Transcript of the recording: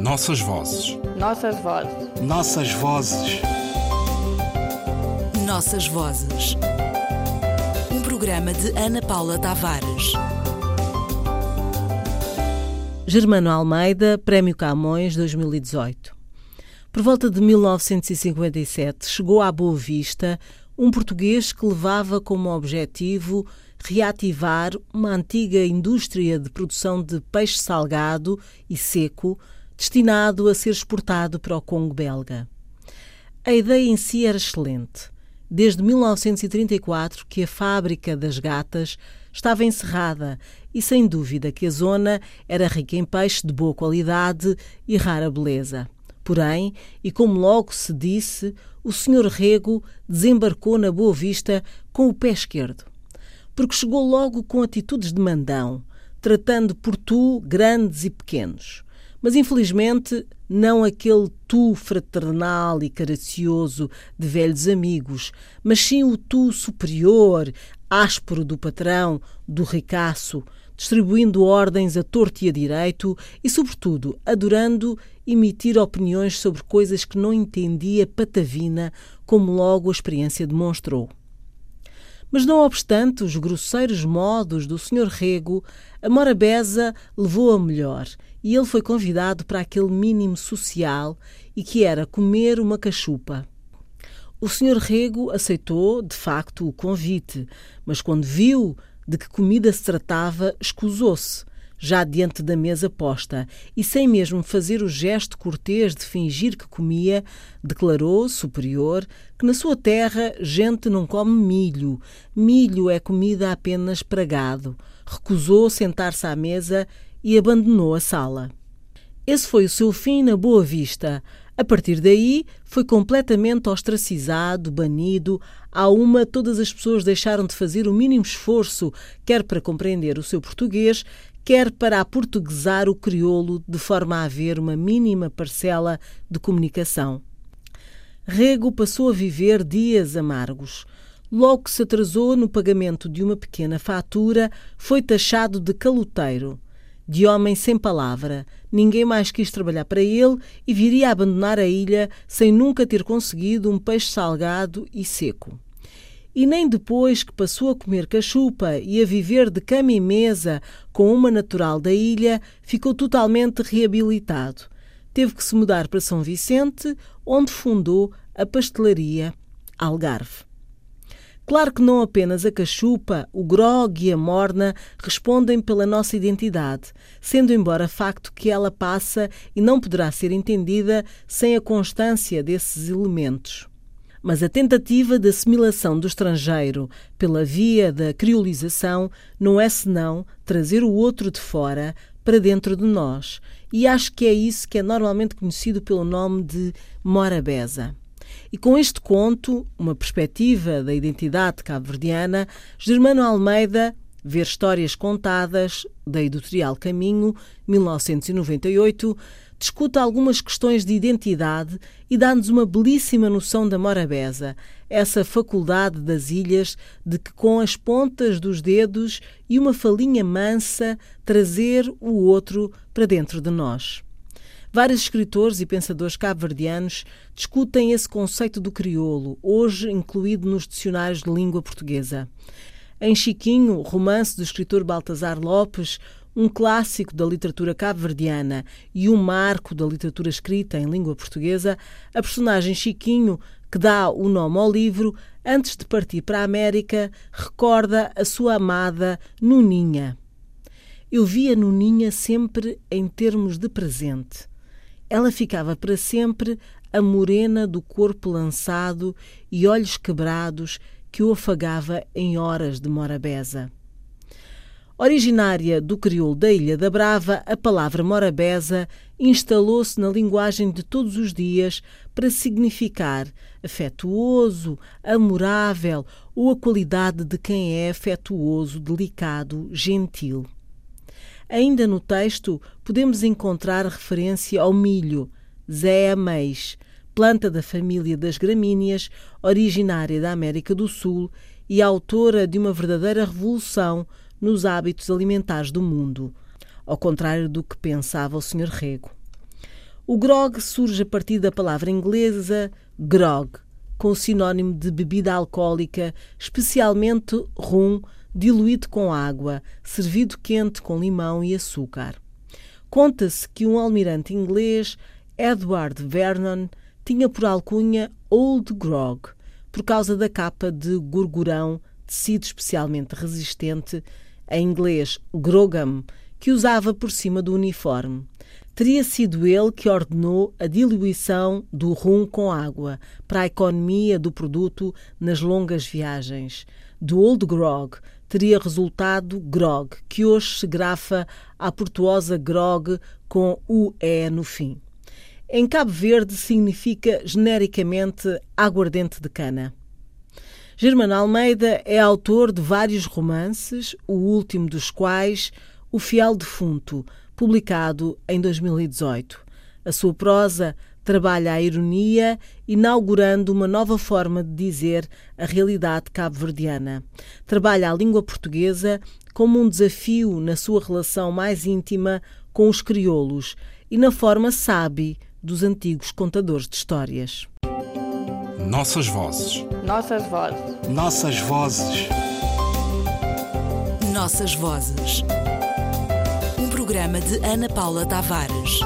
Nossas vozes. Nossas vozes. Nossas vozes. Nossas vozes. Um programa de Ana Paula Tavares. Germano Almeida, Prémio Camões 2018. Por volta de 1957, chegou à Boa Vista um português que levava como objetivo reativar uma antiga indústria de produção de peixe salgado e seco destinado a ser exportado para o Congo belga. A ideia em si era excelente. Desde 1934 que a fábrica das gatas estava encerrada e sem dúvida que a zona era rica em peixe de boa qualidade e rara beleza. Porém, e como logo se disse, o Sr. Rego desembarcou na Boa Vista com o pé esquerdo porque chegou logo com atitudes de mandão, tratando por tu grandes e pequenos. Mas infelizmente não aquele tu fraternal e caracioso de velhos amigos, mas sim o tu superior, áspero do patrão, do ricaço, distribuindo ordens a torto e a direito e, sobretudo, adorando emitir opiniões sobre coisas que não entendia patavina, como logo a experiência demonstrou. Mas não obstante os grosseiros modos do Sr. Rego, a Morabeza levou a melhor e ele foi convidado para aquele mínimo social e que era comer uma cachupa. O Sr. Rego aceitou, de facto, o convite, mas quando viu de que comida se tratava, escusou-se já diante da mesa posta, e sem mesmo fazer o gesto cortês de fingir que comia, declarou, superior, que na sua terra gente não come milho. Milho é comida apenas para gado. Recusou sentar-se à mesa e abandonou a sala. Esse foi o seu fim na Boa Vista. A partir daí, foi completamente ostracizado, banido. À uma, todas as pessoas deixaram de fazer o mínimo esforço, quer para compreender o seu português, quer para aportuguesar o crioulo de forma a haver uma mínima parcela de comunicação. Rego passou a viver dias amargos. Logo que se atrasou no pagamento de uma pequena fatura, foi taxado de caloteiro, de homem sem palavra. Ninguém mais quis trabalhar para ele e viria a abandonar a ilha sem nunca ter conseguido um peixe salgado e seco e nem depois que passou a comer cachupa e a viver de cama e mesa com uma natural da ilha, ficou totalmente reabilitado. Teve que se mudar para São Vicente, onde fundou a pastelaria Algarve. Claro que não apenas a cachupa, o grog e a morna respondem pela nossa identidade, sendo embora facto que ela passa e não poderá ser entendida sem a constância desses elementos mas a tentativa de assimilação do estrangeiro pela via da criolização não é senão trazer o outro de fora para dentro de nós. E acho que é isso que é normalmente conhecido pelo nome de morabeza. E com este conto, uma perspectiva da identidade cabo-verdiana, Germano Almeida Ver Histórias Contadas, da Editorial Caminho, 1998, discute algumas questões de identidade e dá-nos uma belíssima noção da morabeza, essa faculdade das ilhas de que, com as pontas dos dedos e uma falinha mansa, trazer o outro para dentro de nós. Vários escritores e pensadores cabo-verdianos discutem esse conceito do crioulo, hoje incluído nos dicionários de língua portuguesa. Em Chiquinho, romance do escritor Baltasar Lopes, um clássico da literatura cabo-verdiana e um marco da literatura escrita em língua portuguesa, a personagem Chiquinho, que dá o nome ao livro, antes de partir para a América, recorda a sua amada Nuninha. Eu via Nuninha sempre em termos de presente. Ela ficava para sempre a morena do corpo lançado e olhos quebrados que o afagava em horas de morabeza. Originária do crioulo da Ilha da Brava, a palavra morabeza instalou-se na linguagem de todos os dias para significar afetuoso, amorável ou a qualidade de quem é afetuoso, delicado, gentil. Ainda no texto podemos encontrar referência ao milho, Zé Ameix, planta da família das gramíneas, originária da América do Sul e autora de uma verdadeira revolução nos hábitos alimentares do mundo, ao contrário do que pensava o Sr. Rego. O grog surge a partir da palavra inglesa grog, com sinónimo de bebida alcoólica, especialmente rum, diluído com água, servido quente com limão e açúcar. Conta-se que um almirante inglês, Edward Vernon, tinha por alcunha Old Grog, por causa da capa de gorgurão, tecido especialmente resistente, em inglês grogam, que usava por cima do uniforme. Teria sido ele que ordenou a diluição do rum com água para a economia do produto nas longas viagens. Do Old Grog teria resultado grog, que hoje se grafa à portuosa grog com o E no fim. Em Cabo Verde significa genericamente aguardente de cana. Germano Almeida é autor de vários romances, o último dos quais, O Fiel Defunto, publicado em 2018. A sua prosa trabalha a ironia, inaugurando uma nova forma de dizer a realidade cabo-verdiana. Trabalha a língua portuguesa como um desafio na sua relação mais íntima com os crioulos e na forma sabe dos antigos contadores de histórias. Nossas vozes. Nossas vozes. Nossas vozes. Nossas vozes. Um programa de Ana Paula Tavares.